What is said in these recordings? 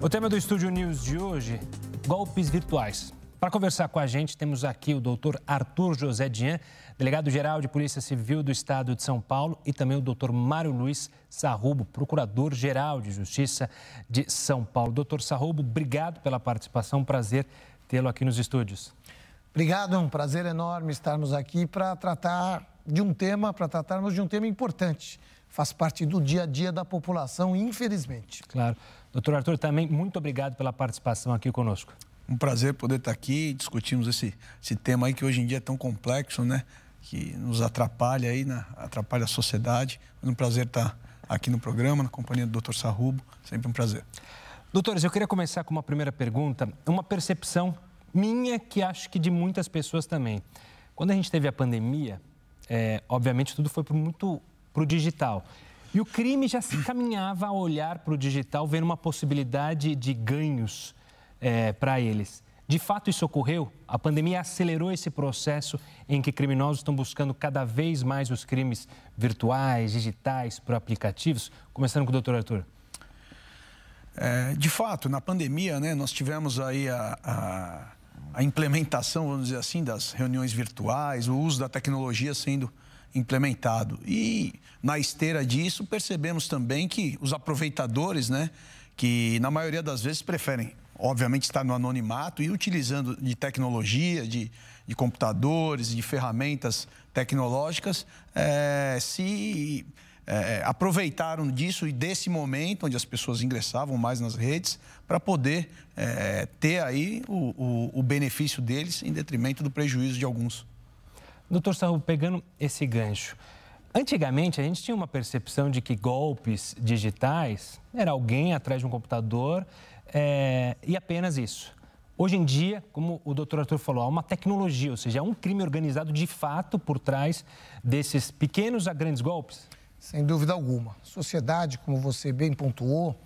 O tema do Estúdio News de hoje: golpes virtuais. Para conversar com a gente, temos aqui o doutor Arthur José Dian, delegado-geral de Polícia Civil do Estado de São Paulo, e também o doutor Mário Luiz Sarrubo, procurador-geral de Justiça de São Paulo. Doutor Sarrubo, obrigado pela participação, prazer tê-lo aqui nos estúdios. Obrigado, é um prazer enorme estarmos aqui para tratar de um tema, para tratarmos de um tema importante. Faz parte do dia a dia da população, infelizmente. Claro. Doutor Arthur, também muito obrigado pela participação aqui conosco um prazer poder estar aqui discutirmos esse, esse tema aí que hoje em dia é tão complexo, né? Que nos atrapalha aí, né? atrapalha a sociedade. É um prazer estar aqui no programa, na companhia do Dr. Sarrubo. Sempre um prazer. Doutores, eu queria começar com uma primeira pergunta, uma percepção minha que acho que de muitas pessoas também. Quando a gente teve a pandemia, é, obviamente tudo foi muito para o digital. E o crime já se caminhava a olhar para o digital, vendo uma possibilidade de ganhos é, para eles. De fato, isso ocorreu? A pandemia acelerou esse processo em que criminosos estão buscando cada vez mais os crimes virtuais, digitais, por aplicativos? Começando com o doutor Arthur. É, de fato, na pandemia, né, nós tivemos aí a, a, a, implementação, vamos dizer assim, das reuniões virtuais, o uso da tecnologia sendo implementado. E na esteira disso, percebemos também que os aproveitadores, né, que na maioria das vezes preferem obviamente está no anonimato e utilizando de tecnologia, de, de computadores, de ferramentas tecnológicas, é, se é, aproveitaram disso e desse momento onde as pessoas ingressavam mais nas redes para poder é, ter aí o, o, o, benefício deles em detrimento do prejuízo de alguns. Doutor Sarro, pegando esse gancho, antigamente a gente tinha uma percepção de que golpes digitais era alguém atrás de um computador é, e apenas isso. Hoje em dia, como o doutor Arthur falou, há uma tecnologia, ou seja, há um crime organizado de fato por trás desses pequenos a grandes golpes? Sem dúvida alguma. A sociedade, como você bem pontuou,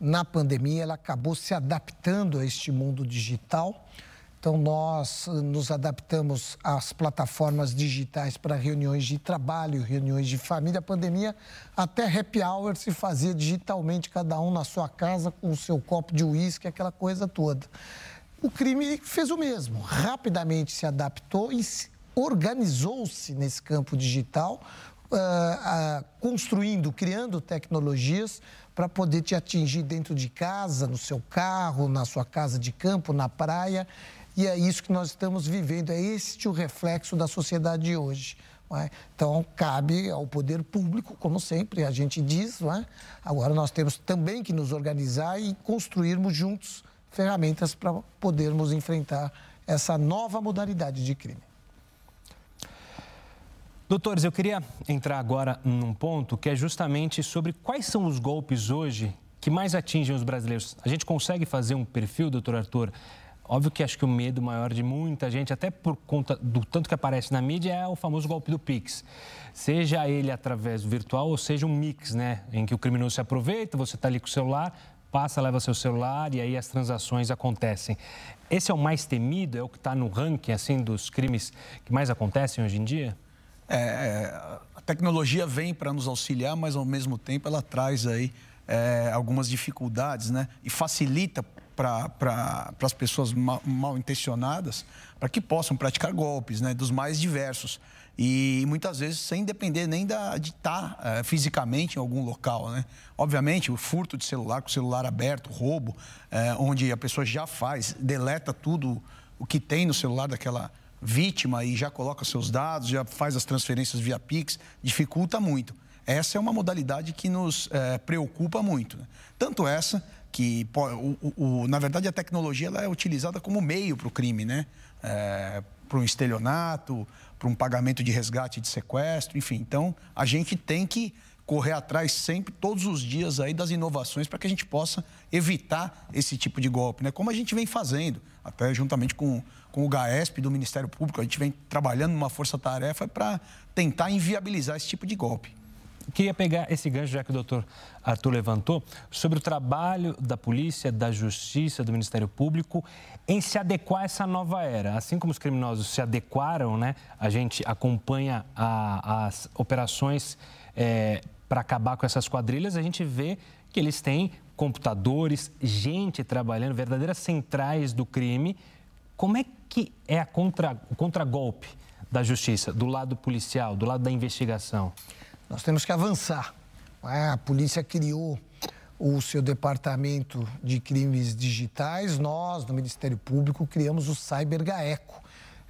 na pandemia ela acabou se adaptando a este mundo digital então, nós eh, nos adaptamos às plataformas digitais para reuniões de trabalho, reuniões de família. A pandemia, até happy hour se fazia digitalmente, cada um na sua casa, com o seu copo de uísque, aquela coisa toda. O crime fez o mesmo, rapidamente se adaptou e organizou-se nesse campo digital, uh, uh, construindo, criando tecnologias para poder te atingir dentro de casa, no seu carro, na sua casa de campo, na praia e é isso que nós estamos vivendo, é este o reflexo da sociedade de hoje. É? Então, cabe ao poder público, como sempre a gente diz, é? agora nós temos também que nos organizar e construirmos juntos ferramentas para podermos enfrentar essa nova modalidade de crime. Doutores, eu queria entrar agora num ponto que é justamente sobre quais são os golpes hoje que mais atingem os brasileiros. A gente consegue fazer um perfil, doutor Arthur, Óbvio que acho que o medo maior de muita gente, até por conta do tanto que aparece na mídia, é o famoso golpe do Pix. Seja ele através do virtual ou seja um mix, né? Em que o criminoso se aproveita, você está ali com o celular, passa, leva seu celular e aí as transações acontecem. Esse é o mais temido, é o que está no ranking assim dos crimes que mais acontecem hoje em dia? É, é a tecnologia vem para nos auxiliar, mas ao mesmo tempo ela traz aí é, algumas dificuldades, né? E facilita para as pessoas mal, mal intencionadas para que possam praticar golpes, né, dos mais diversos. E muitas vezes sem depender nem da, de estar é, fisicamente em algum local. Né? Obviamente, o furto de celular, com o celular aberto, roubo, é, onde a pessoa já faz, deleta tudo o que tem no celular daquela vítima e já coloca seus dados, já faz as transferências via Pix, dificulta muito. Essa é uma modalidade que nos é, preocupa muito. Né? Tanto essa que o, o, na verdade a tecnologia ela é utilizada como meio para o crime, né? É, para um estelionato, para um pagamento de resgate de sequestro, enfim. Então a gente tem que correr atrás sempre, todos os dias aí das inovações para que a gente possa evitar esse tipo de golpe, né? Como a gente vem fazendo, até juntamente com, com o GAESP do Ministério Público, a gente vem trabalhando numa força-tarefa para tentar inviabilizar esse tipo de golpe. Queria pegar esse gancho, já que o doutor Arthur levantou, sobre o trabalho da polícia, da justiça, do Ministério Público em se adequar a essa nova era. Assim como os criminosos se adequaram, né, a gente acompanha a, as operações é, para acabar com essas quadrilhas, a gente vê que eles têm computadores, gente trabalhando, verdadeiras centrais do crime. Como é que é a contra, o contragolpe da justiça, do lado policial, do lado da investigação? Nós temos que avançar. É? A polícia criou o seu departamento de crimes digitais, nós, no Ministério Público, criamos o Cyber GAECO,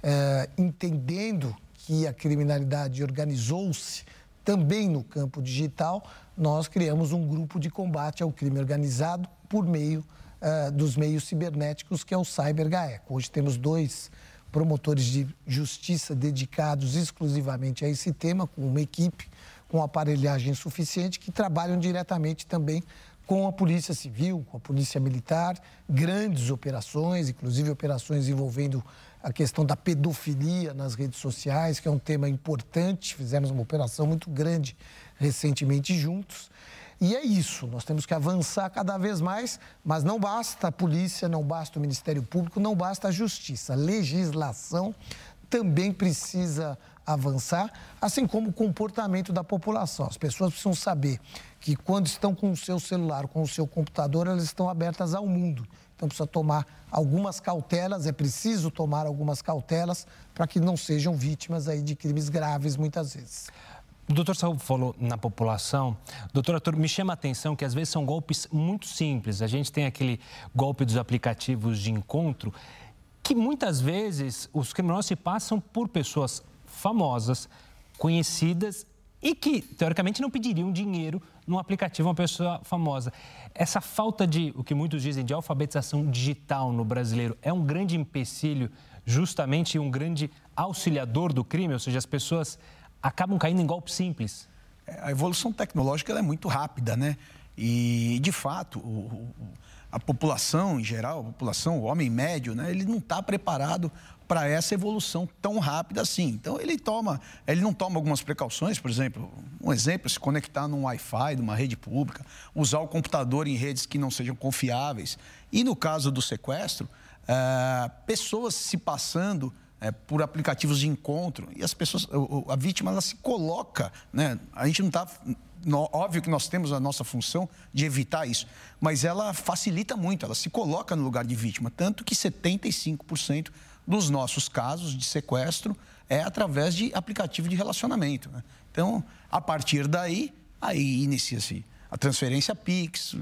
é, entendendo que a criminalidade organizou-se também no campo digital, nós criamos um grupo de combate ao crime organizado por meio é, dos meios cibernéticos, que é o Cyber GAECO. Hoje temos dois promotores de justiça dedicados exclusivamente a esse tema, com uma equipe com aparelhagem suficiente que trabalham diretamente também com a Polícia Civil, com a Polícia Militar, grandes operações, inclusive operações envolvendo a questão da pedofilia nas redes sociais, que é um tema importante. Fizemos uma operação muito grande recentemente juntos. E é isso, nós temos que avançar cada vez mais, mas não basta a polícia, não basta o Ministério Público, não basta a justiça. A legislação também precisa avançar, assim como o comportamento da população. As pessoas precisam saber que quando estão com o seu celular, com o seu computador, elas estão abertas ao mundo. Então precisa tomar algumas cautelas, é preciso tomar algumas cautelas para que não sejam vítimas aí de crimes graves muitas vezes. O doutor Saúl falou na população. Doutor Arthur, me chama a atenção que às vezes são golpes muito simples. A gente tem aquele golpe dos aplicativos de encontro, que muitas vezes os criminosos se passam por pessoas famosas, conhecidas e que, teoricamente, não pediriam dinheiro num aplicativo a uma pessoa famosa. Essa falta de, o que muitos dizem, de alfabetização digital no brasileiro é um grande empecilho, justamente um grande auxiliador do crime, ou seja, as pessoas acabam caindo em golpes simples. É, a evolução tecnológica é muito rápida, né? E, de fato, o, a população em geral, a população, o homem médio, né, ele não está preparado para essa evolução tão rápida assim. Então ele toma, ele não toma algumas precauções, por exemplo, um exemplo, se conectar num Wi-Fi de uma rede pública, usar o computador em redes que não sejam confiáveis. E no caso do sequestro, é, pessoas se passando é, por aplicativos de encontro e as pessoas, a vítima ela se coloca, né? A gente não está óbvio que nós temos a nossa função de evitar isso, mas ela facilita muito, ela se coloca no lugar de vítima, tanto que 75% dos nossos casos de sequestro é através de aplicativo de relacionamento. Né? Então, a partir daí, aí inicia-se a transferência Pix,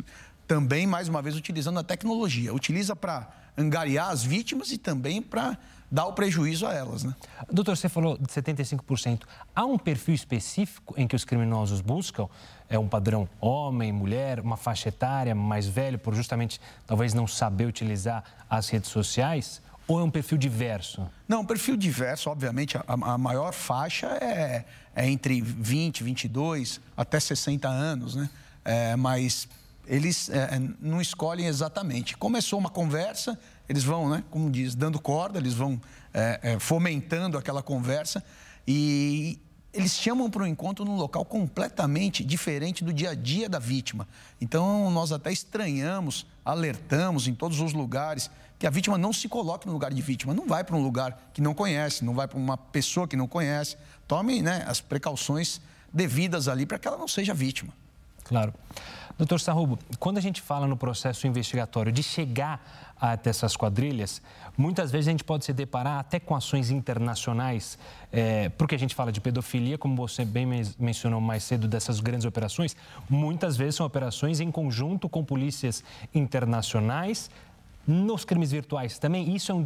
também, mais uma vez, utilizando a tecnologia. Utiliza para angariar as vítimas e também para dar o prejuízo a elas. Né? Doutor, você falou de 75%. Há um perfil específico em que os criminosos buscam? É um padrão homem, mulher, uma faixa etária mais velho, por justamente talvez não saber utilizar as redes sociais? Ou é um perfil diverso? Não, um perfil diverso, obviamente, a, a maior faixa é, é, entre 20, 22 até 60 anos, né? É, mas eles é, não escolhem exatamente. Começou uma conversa, eles vão, né, como diz, dando corda, eles vão é, é, fomentando aquela conversa e eles chamam para um encontro num local completamente diferente do dia a dia da vítima. Então, nós até estranhamos, alertamos em todos os lugares que a vítima não se coloque no lugar de vítima, não vai para um lugar que não conhece, não vai para uma pessoa que não conhece. Tome né, as precauções devidas ali para que ela não seja vítima. Claro. Doutor Sarrubo, quando a gente fala no processo investigatório de chegar até essas quadrilhas, muitas vezes a gente pode se deparar até com ações internacionais, é, porque a gente fala de pedofilia, como você bem mencionou mais cedo, dessas grandes operações, muitas vezes são operações em conjunto com polícias internacionais. Nos crimes virtuais também, isso é um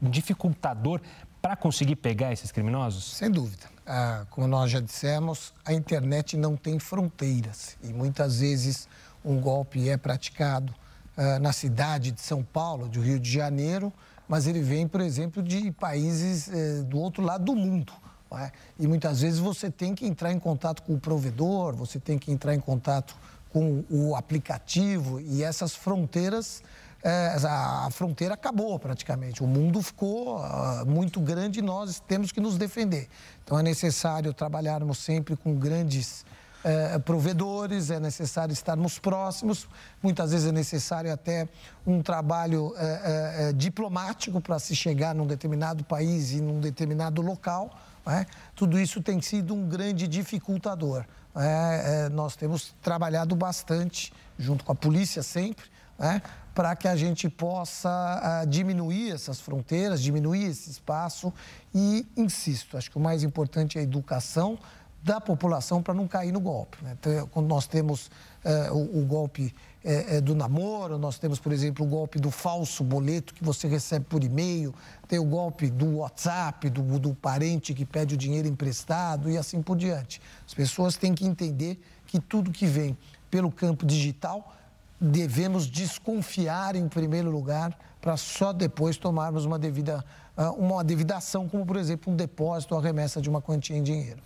dificultador para conseguir pegar esses criminosos? Sem dúvida. Ah, como nós já dissemos, a internet não tem fronteiras e muitas vezes um golpe é praticado ah, na cidade de São Paulo, do Rio de Janeiro, mas ele vem, por exemplo, de países eh, do outro lado do mundo. É? E muitas vezes você tem que entrar em contato com o provedor, você tem que entrar em contato com o aplicativo e essas fronteiras a fronteira acabou praticamente. O mundo ficou uh, muito grande e nós temos que nos defender. Então é necessário trabalharmos sempre com grandes uh, provedores, é necessário estarmos próximos, muitas vezes é necessário até um trabalho uh, diplomático para se chegar num determinado país e num determinado local. É? Tudo isso tem sido um grande dificultador. é, é, nós temos trabalhado bastante, junto com a polícia sempre, né, para que a gente possa uh, diminuir essas fronteiras, diminuir esse espaço e, insisto, acho que o mais importante é a educação da população para não cair no golpe. Né? Quando nós temos uh, o, o, golpe uh, do namoro, nós temos, por exemplo, o golpe do falso boleto que você recebe por e-mail, tem o golpe do WhatsApp, do, do parente que pede o dinheiro emprestado e assim por diante. As pessoas têm que entender que tudo que vem pelo campo digital devemos desconfiar em primeiro lugar para só depois tomarmos uma devida, ah, uma devida ação, como por exemplo um depósito ou a remessa de uma quantia em dinheiro.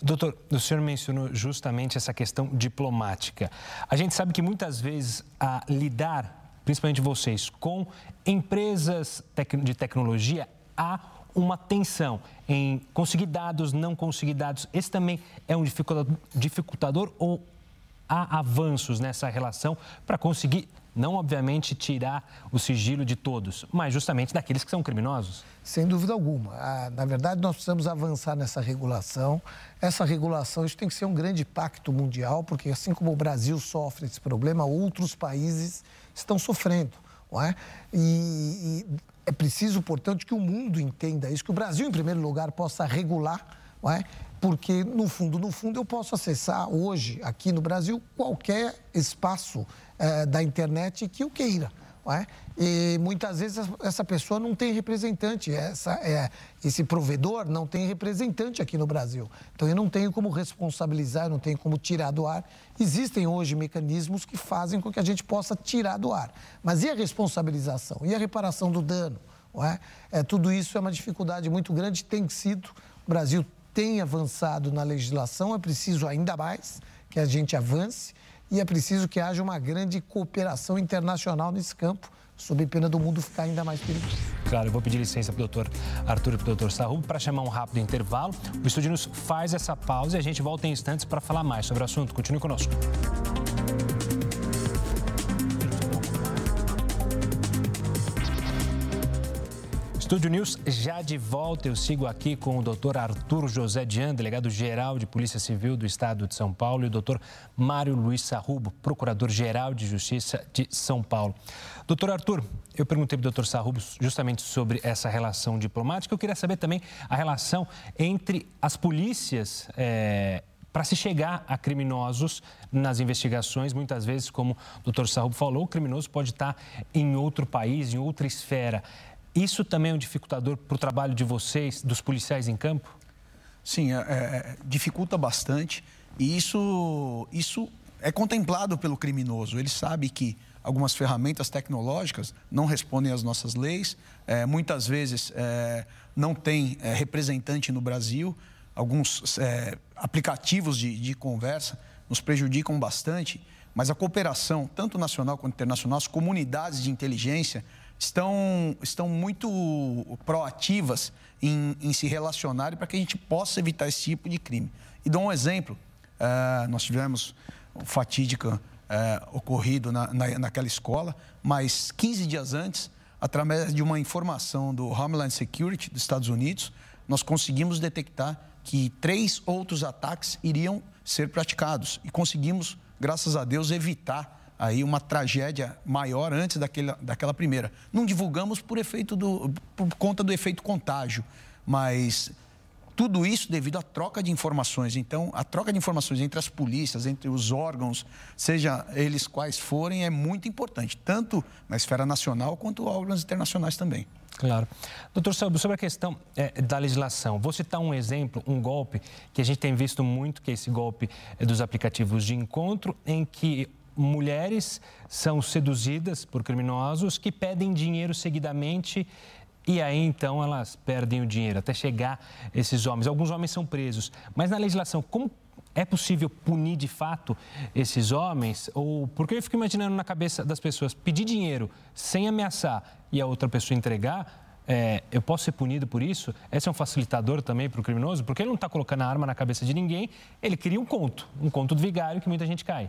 Doutor, o senhor mencionou justamente essa questão diplomática. A gente sabe que muitas vezes a lidar, principalmente vocês, com empresas de tecnologia, há uma tensão em conseguir dados, não conseguir dados. Esse também é um dificultador ou há avanços nessa relação para conseguir, não obviamente tirar o sigilo de todos, mas justamente daqueles que são criminosos? Sem dúvida alguma. Ah, na verdade, nós precisamos avançar nessa regulação. Essa regulação, isso tem que ser um grande pacto mundial, porque assim como o Brasil sofre esse problema, outros países estão sofrendo. Não é? e, e é preciso, portanto, que o mundo entenda isso, que o Brasil, em primeiro lugar, possa regular é? Porque no fundo, no fundo, eu posso acessar hoje, aqui no Brasil, qualquer espaço é, da internet que eu queira. É? E muitas vezes essa pessoa não tem representante, essa, é, esse provedor não tem representante aqui no Brasil. Então eu não tenho como responsabilizar, eu não tenho como tirar do ar. Existem hoje mecanismos que fazem com que a gente possa tirar do ar. Mas e a responsabilização? E a reparação do dano? É? É, tudo isso é uma dificuldade muito grande, tem sido. O Brasil tem avançado na legislação, é preciso ainda mais que a gente avance e é preciso que haja uma grande cooperação internacional nesse campo, sob pena do mundo ficar ainda mais perigoso. Claro, eu vou pedir licença para o doutor Arthur e para o doutor Sarrubo para chamar um rápido intervalo. O Estúdio News faz essa pausa e a gente volta em instantes para falar mais sobre o assunto. Continue conosco. Estúdio News já de volta. Eu sigo aqui com o doutor Arthur José Dian, delegado-geral de Polícia Civil do Estado de São Paulo, e o doutor Mário Luiz Sarrubo, procurador-geral de Justiça de São Paulo. Doutor Arthur, eu perguntei para o doutor Sarrubo justamente sobre essa relação diplomática. Eu queria saber também a relação entre as polícias. É para se chegar a criminosos nas investigações. Muitas vezes, como o doutor Sarrubo falou, o criminoso pode estar em outro país, em outra esfera. Isso também é um dificultador para o trabalho de vocês, dos policiais em campo? Sim, é, é, dificulta bastante. E isso, isso é contemplado pelo criminoso. Ele sabe que algumas ferramentas tecnológicas não respondem às nossas leis, é, muitas vezes é, não tem é, representante no Brasil, alguns é, aplicativos de, de conversa nos prejudicam bastante, mas a cooperação, tanto nacional quanto internacional, as comunidades de inteligência estão, estão muito proativas em, em se relacionarem para que a gente possa evitar esse tipo de crime. E dou um exemplo. Uh, nós tivemos um fatídico uh, ocorrido na, na, naquela escola, mas 15 dias antes, através de uma informação do Homeland Security dos Estados Unidos, nós conseguimos detectar que três outros ataques iriam ser praticados e conseguimos, graças a Deus, evitar aí uma tragédia maior antes daquela, daquela primeira. Não divulgamos por efeito do, por conta do efeito contágio, mas tudo isso devido à troca de informações. Então, a troca de informações entre as polícias, entre os órgãos, seja eles quais forem, é muito importante, tanto na esfera nacional quanto órgãos internacionais também. Claro. Doutor Salvo, sobre a questão é, da legislação, vou citar um exemplo, um golpe que a gente tem visto muito, que é esse golpe é, dos aplicativos de encontro, em que mulheres são seduzidas por criminosos que pedem dinheiro seguidamente e aí então elas perdem o dinheiro até chegar esses homens. Alguns homens são presos, mas na legislação, como é possível punir de fato esses homens? Ou porque eu fico imaginando na cabeça das pessoas pedir dinheiro sem ameaçar e a outra pessoa entregar, é, eu posso ser punido por isso? Esse é um facilitador também para o criminoso, porque ele não está colocando a arma na cabeça de ninguém, ele cria um conto, um conto do vigário que muita gente cai.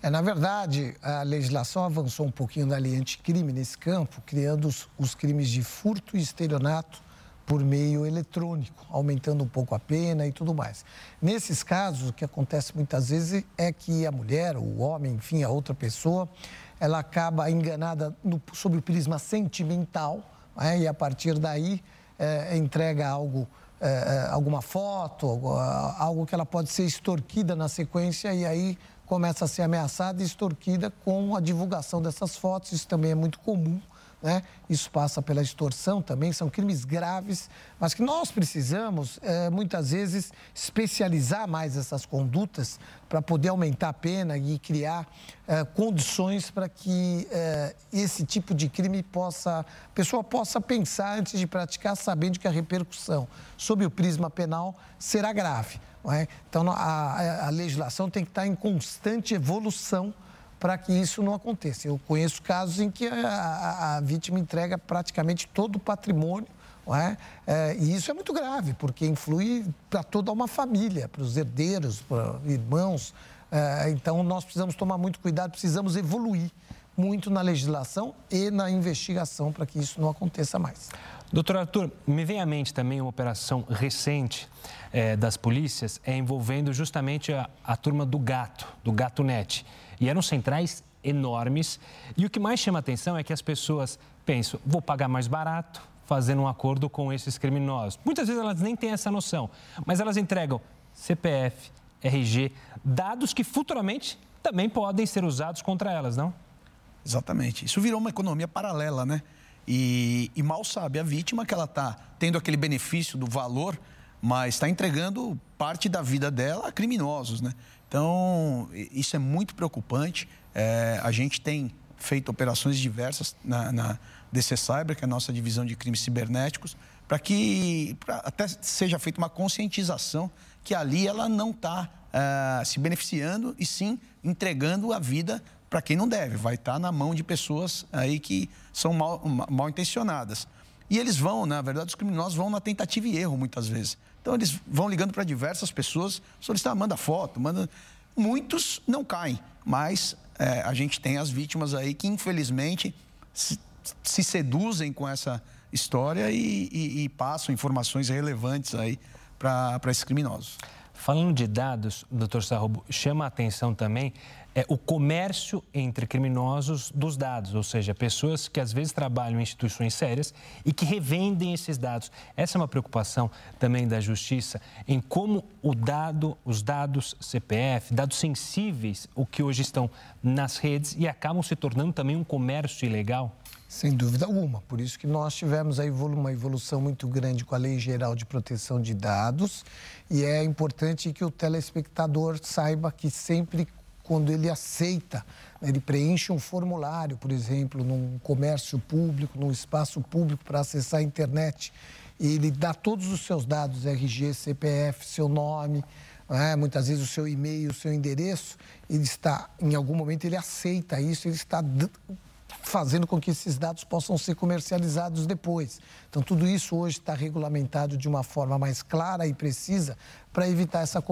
É, na verdade, a legislação avançou um pouquinho na lei anticrime nesse campo, criando os, os crimes de furto e estelionato por meio eletrônico, aumentando um pouco a pena e tudo mais. Nesses casos, o que acontece muitas vezes é que a mulher, o homem, enfim, a outra pessoa, ela acaba enganada no, sob o prisma sentimental né? e a partir daí é, entrega algo, é, alguma foto, algo que ela pode ser extorquida na sequência e aí começa a ser ameaçada e extorquida com a divulgação dessas fotos. Isso também é muito comum né? Isso passa pela extorsão também, são crimes graves, mas que nós precisamos, é, muitas vezes, especializar mais essas condutas para poder aumentar a pena e criar é, condições para que é, esse tipo de crime possa, a pessoa possa pensar antes de praticar, sabendo que a repercussão sob o prisma penal será grave. É? Então, a, a legislação tem que estar em constante evolução para que isso não aconteça. Eu conheço casos em que a, a, a vítima entrega praticamente todo o patrimônio é? É, e isso é muito grave, porque influi para toda uma família, para os herdeiros, para irmãos. É, então, nós precisamos tomar muito cuidado, precisamos evoluir muito na legislação e na investigação para que isso não aconteça mais. Doutor Arthur, me vem à mente também uma operação recente é, das polícias é, envolvendo justamente a, a turma do gato, do gato net. E eram centrais enormes. E o que mais chama atenção é que as pessoas pensam, vou pagar mais barato, fazendo um acordo com esses criminosos. Muitas vezes elas nem têm essa noção, mas elas entregam CPF, RG, dados que futuramente também podem ser usados contra elas, não? Exatamente. Isso virou uma economia paralela, né? E, e mal sabe a vítima que ela está tendo aquele benefício do valor, mas está entregando parte da vida dela a criminosos, né? Então, isso é muito preocupante. É, a gente tem feito operações diversas na, na DC Cyber, que é a nossa divisão de crimes cibernéticos, para que pra até seja feita uma conscientização que ali ela não está é, se beneficiando e sim entregando a vida para quem não deve. Vai estar tá na mão de pessoas aí que são mal, mal intencionadas. E eles vão, na verdade, os criminosos vão na tentativa e erro muitas vezes. Então eles vão ligando para diversas pessoas, solicitar, manda foto, manda. Muitos não caem, mas é, a gente tem as vítimas aí que, infelizmente, se, se seduzem com essa história e, e, e passam informações relevantes aí para esses criminosos. Falando de dados, doutor Sarrobo, chama a atenção também é, o comércio entre criminosos dos dados, ou seja, pessoas que às vezes trabalham em instituições sérias e que revendem esses dados. Essa é uma preocupação também da justiça em como o dado, os dados CPF, dados sensíveis, o que hoje estão nas redes e acabam se tornando também um comércio ilegal. Sem dúvida alguma. Por isso que nós tivemos uma evolução muito grande com a Lei Geral de Proteção de Dados e é importante que o telespectador saiba que sempre quando ele aceita, né, ele preenche um formulário, por exemplo, num comércio público, num espaço público para acessar a internet, e ele dá todos os seus dados, RG, CPF, seu nome, é? muitas vezes o seu e-mail, o seu endereço, ele está, em algum momento, ele aceita isso, ele está fazendo com que esses dados possam ser comercializados depois. Então, tudo isso hoje está regulamentado de uma forma mais clara e precisa para evitar essa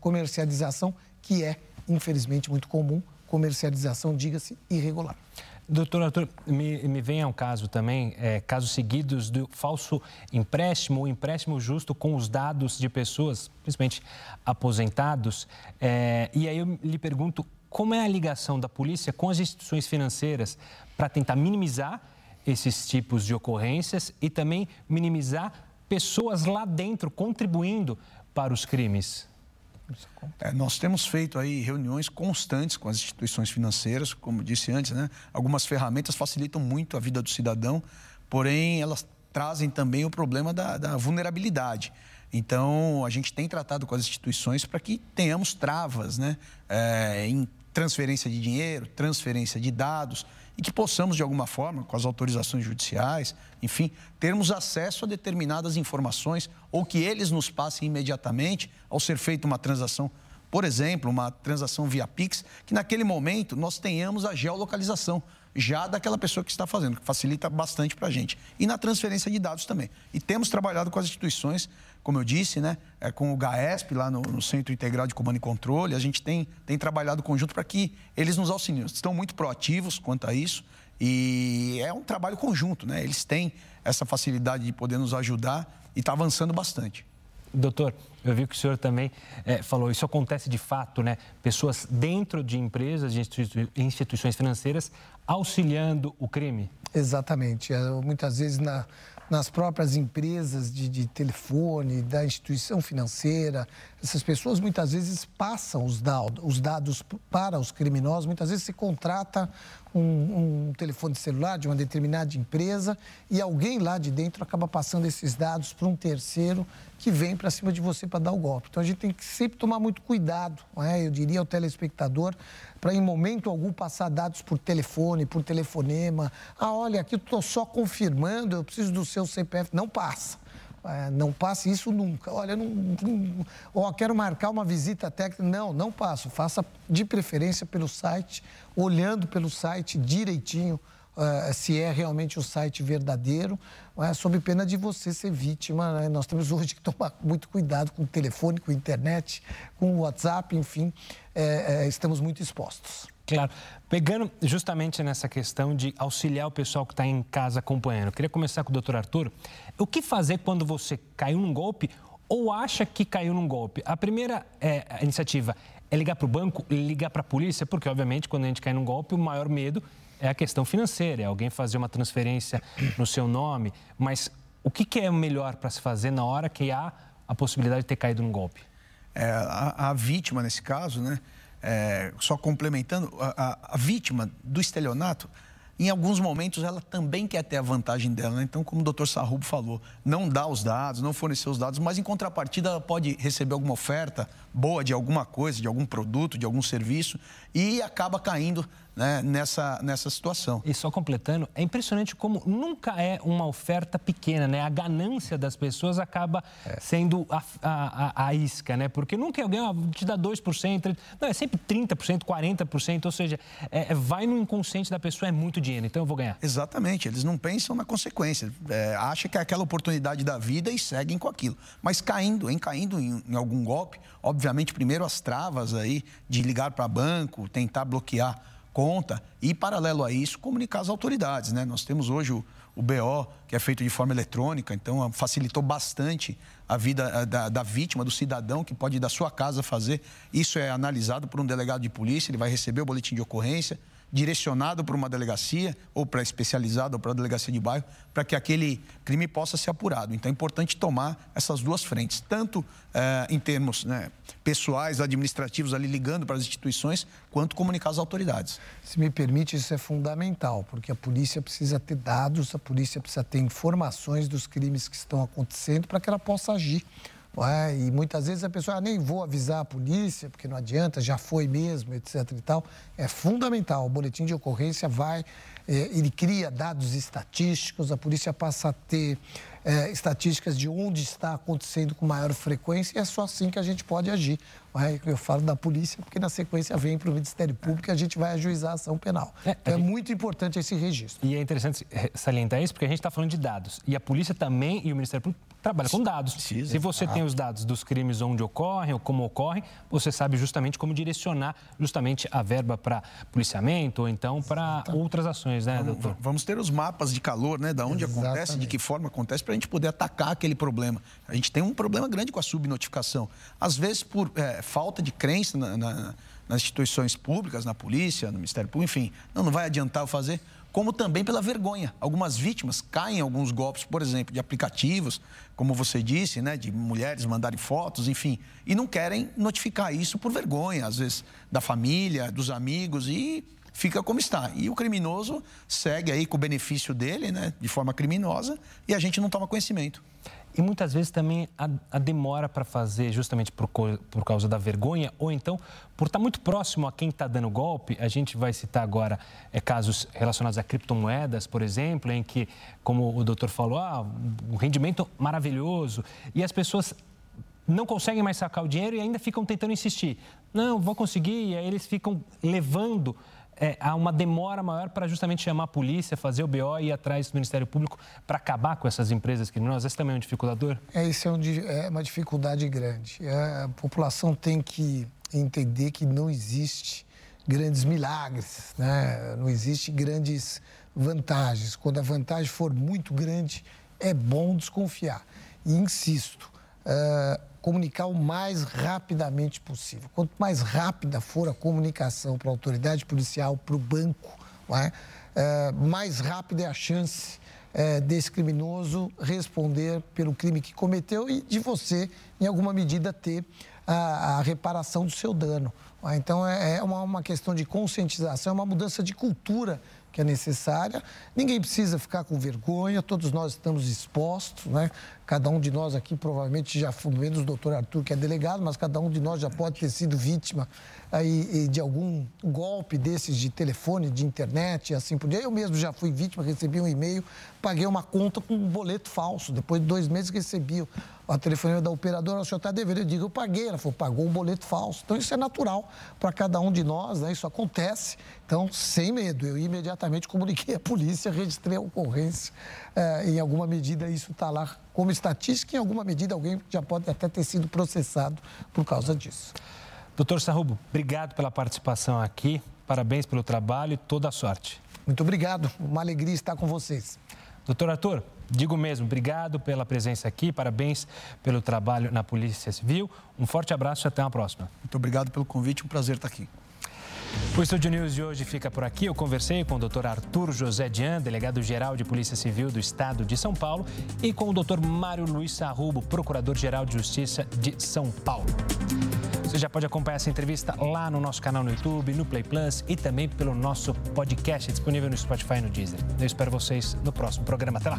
comercialização que é, infelizmente, muito comum, comercialização, diga-se, irregular. Doutor Arthur, me, me vem um caso também, é, casos seguidos do falso empréstimo ou empréstimo justo com os dados de pessoas, principalmente aposentados. É, e aí eu lhe pergunto como é a ligação da polícia com as instituições financeiras para tentar minimizar esses tipos de ocorrências e também minimizar pessoas lá dentro contribuindo para os crimes? É, nós temos feito aí reuniões constantes com as instituições financeiras, como disse antes, né? Algumas ferramentas facilitam muito a vida do cidadão, porém elas trazem também o problema da, da vulnerabilidade. Então, a gente tem tratado com as instituições para que tenhamos travas né? É, em transferência de dinheiro, transferência de dados e que possamos, de alguma forma, com as autorizações judiciais, enfim, termos acesso a determinadas informações ou que eles nos passem imediatamente ao ser feita uma transação, por exemplo, uma transação via Pix, que naquele momento nós tenhamos a geolocalização já daquela pessoa que está fazendo, que facilita bastante para a gente. E na transferência de dados também. E temos trabalhado com as instituições, como eu disse, né, é, com o GAESP, lá no, no, Centro Integrado de Comando e Controle, a gente tem, tem trabalhado conjunto para que eles nos auxiliem. Estão muito proativos quanto a isso E é um trabalho conjunto, né? Eles têm essa facilidade de poder nos ajudar e está avançando bastante. Doutor, eu vi que o senhor também é, falou, isso acontece de fato, né? Pessoas dentro de empresas, de instituições financeiras, auxiliando o crime? Exatamente. É, muitas vezes na, nas próprias empresas de, de, telefone, da instituição financeira. Essas pessoas muitas vezes passam os dados, os dados para os criminosos, muitas vezes se contrata um, um, telefone celular de uma determinada empresa e alguém lá de dentro acaba passando esses dados para um terceiro que vem para cima de você para dar o golpe. Então a gente tem que sempre tomar muito cuidado, é? eu diria ao telespectador, para em momento algum passar dados por telefone, por telefonema. Ah, olha, aqui estou só confirmando, eu preciso do seu CPF. Não passa. É, não passe isso nunca. Olha, não, não, ó, quero marcar uma visita técnica. Não, não passo. Faça de preferência pelo site, olhando pelo site direitinho uh, se é realmente o site verdadeiro, é? sob pena de você ser vítima. Né? Nós temos hoje que tomar muito cuidado com o telefone, com a internet, com o WhatsApp, enfim, é, estamos muito expostos. Claro. Pegando justamente nessa questão de auxiliar o pessoal que está em casa acompanhando, eu queria começar com o doutor Arthur. O que fazer quando você caiu num golpe ou acha que caiu num golpe? A primeira é, a iniciativa é ligar para o banco, ligar para a polícia, porque, obviamente, quando a gente cai num golpe, o maior medo é a questão financeira, é alguém fazer uma transferência no seu nome. Mas o que, que é melhor para se fazer na hora que há a possibilidade de ter caído num golpe? É, a, a vítima, nesse caso, né? é, só complementando, a, a, vítima do estelionato, em alguns momentos ela também quer ter a vantagem dela. Né? Então, como o doutor Sarrubo falou, não dá os dados, não fornecer os dados, mas em contrapartida ela pode receber alguma oferta boa de alguma coisa, de algum produto, de algum serviço e acaba caindo né, nessa, nessa situação. E só completando, é impressionante como nunca é uma oferta pequena, né? A ganância das pessoas acaba é. sendo a, a, a, isca, né? Porque nunca alguém ah, te dá 2%, não, é sempre 30%, 40%, ou seja, é, é, vai no inconsciente da pessoa, é muito dinheiro, então eu vou ganhar. Exatamente, eles não pensam na consequência, é, acha que é aquela oportunidade da vida e seguem com aquilo. Mas caindo, em caindo em, em algum golpe, obviamente, primeiro as travas aí de ligar para banco, tentar bloquear conta e, paralelo a isso, comunicar às autoridades. Né? Nós temos hoje o, o BO, que é feito de forma eletrônica, então facilitou bastante a vida eh, da, da, vítima, do cidadão, que pode ir da sua casa fazer. Isso é analisado por um delegado de polícia, ele vai receber o boletim de ocorrência, direcionado para uma delegacia, ou para especializada, ou para a delegacia de bairro, para que aquele crime possa ser apurado. Então é importante tomar essas duas frentes, tanto eh, em termos né, pessoais, administrativos, ali ligando para as instituições, quanto comunicar às autoridades. Se me permite, isso é fundamental, porque a polícia precisa ter dados, a polícia precisa ter informações dos crimes que estão acontecendo para que ela possa agir. É? E muitas vezes a pessoa, ah, nem vou avisar a polícia, porque não adianta, já foi mesmo, etc. e tal. É fundamental. O boletim de ocorrência vai, é, ele cria dados estatísticos, a polícia passa a ter é, estatísticas de onde está acontecendo com maior frequência e é só assim que a gente pode agir. É? Eu falo da polícia porque na sequência vem para o Ministério Público e a gente vai ajuizar a ação penal. É, então, é gente... muito importante esse registro. E é interessante salientar isso porque a gente está falando de dados. E a polícia também e o Ministério Público trabalha com dados. Precisa. Se você tem os dados dos crimes onde ocorrem ou como ocorrem, você sabe justamente como direcionar justamente a verba para policiamento ou então para outras ações, né, vamos, doutor? Vamos ter os mapas de calor, né, da onde Exatamente. acontece, de que forma acontece, para a gente poder atacar aquele problema. A gente tem um problema grande com a subnotificação. Às vezes por é, falta de crença na, na, nas instituições públicas, na polícia, no Ministério Público, enfim, não, não vai adiantar fazer como também pela vergonha. Algumas vítimas caem em alguns golpes, por exemplo, de aplicativos, como você disse, né, de mulheres mandarem fotos, enfim, e não querem notificar isso por vergonha, às vezes da família, dos amigos e fica como está. E o criminoso segue aí com o benefício dele, né, de forma criminosa, e a gente não toma conhecimento. E muitas vezes também a, a demora para fazer, justamente por, por causa da vergonha, ou então por estar tá muito próximo a quem está dando golpe. A gente vai citar agora é, casos relacionados a criptomoedas, por exemplo, em que, como o doutor falou, ah, um rendimento maravilhoso. E as pessoas não conseguem mais sacar o dinheiro e ainda ficam tentando insistir. Não, vou conseguir. E aí eles ficam levando é, há uma demora maior para justamente chamar a polícia, fazer o BO e ir atrás do Ministério Público para acabar com essas empresas criminosas? Esse também é um dificultador? É, isso é, um, é uma dificuldade grande. É, a população tem que entender que não existe grandes milagres, né? não existe grandes vantagens. Quando a vantagem for muito grande, é bom desconfiar. E insisto, uh, comunicar o mais rapidamente possível. Quanto mais rápida for a comunicação para a autoridade policial, para o banco, é? uh, mais rápida é a chance uh, desse criminoso responder pelo crime que cometeu e de você, em alguma medida, ter a, a reparação do seu dano. Então, é, é uma, uma questão de conscientização, é uma mudança de cultura que é necessária. Ninguém precisa ficar com vergonha, todos nós estamos expostos, né? Cada um de nós aqui provavelmente já menos o doutor Arthur, que é delegado, mas cada um de nós já pode ter sido vítima aí, de algum golpe desses de telefone, de internet assim por diante. Eu mesmo já fui vítima, recebi um e-mail, paguei uma conta com um boleto falso. Depois de dois meses recebi a telefonema da operadora, o senhor está devendo. Eu digo, eu paguei. Ela falou, pagou um boleto falso. Então isso é natural para cada um de nós, né? isso acontece. Então, sem medo, eu imediatamente comuniquei à polícia, registrei a ocorrência. É, em alguma medida isso está lá como estatística, em alguma medida alguém já pode até ter sido processado por causa disso. Doutor Sarrubo, obrigado pela participação aqui, parabéns pelo trabalho e toda a sorte. Muito obrigado, uma alegria estar com vocês. Doutor Arthur, digo mesmo, obrigado pela presença aqui, parabéns pelo trabalho na Polícia Civil. Um forte abraço e até uma próxima. Muito obrigado pelo convite, um prazer estar aqui. O Estúdio News de hoje fica por aqui. Eu conversei com o Dr. Arthur José Dian, delegado-geral de Polícia Civil do Estado de São Paulo, e com o Dr. Mário Luiz Sarrubo, procurador-geral de Justiça de São Paulo. Você já pode acompanhar essa entrevista lá no nosso canal no YouTube, no Play Plus e também pelo nosso podcast disponível no Spotify e no Deezer. Eu espero vocês no próximo programa. Até lá!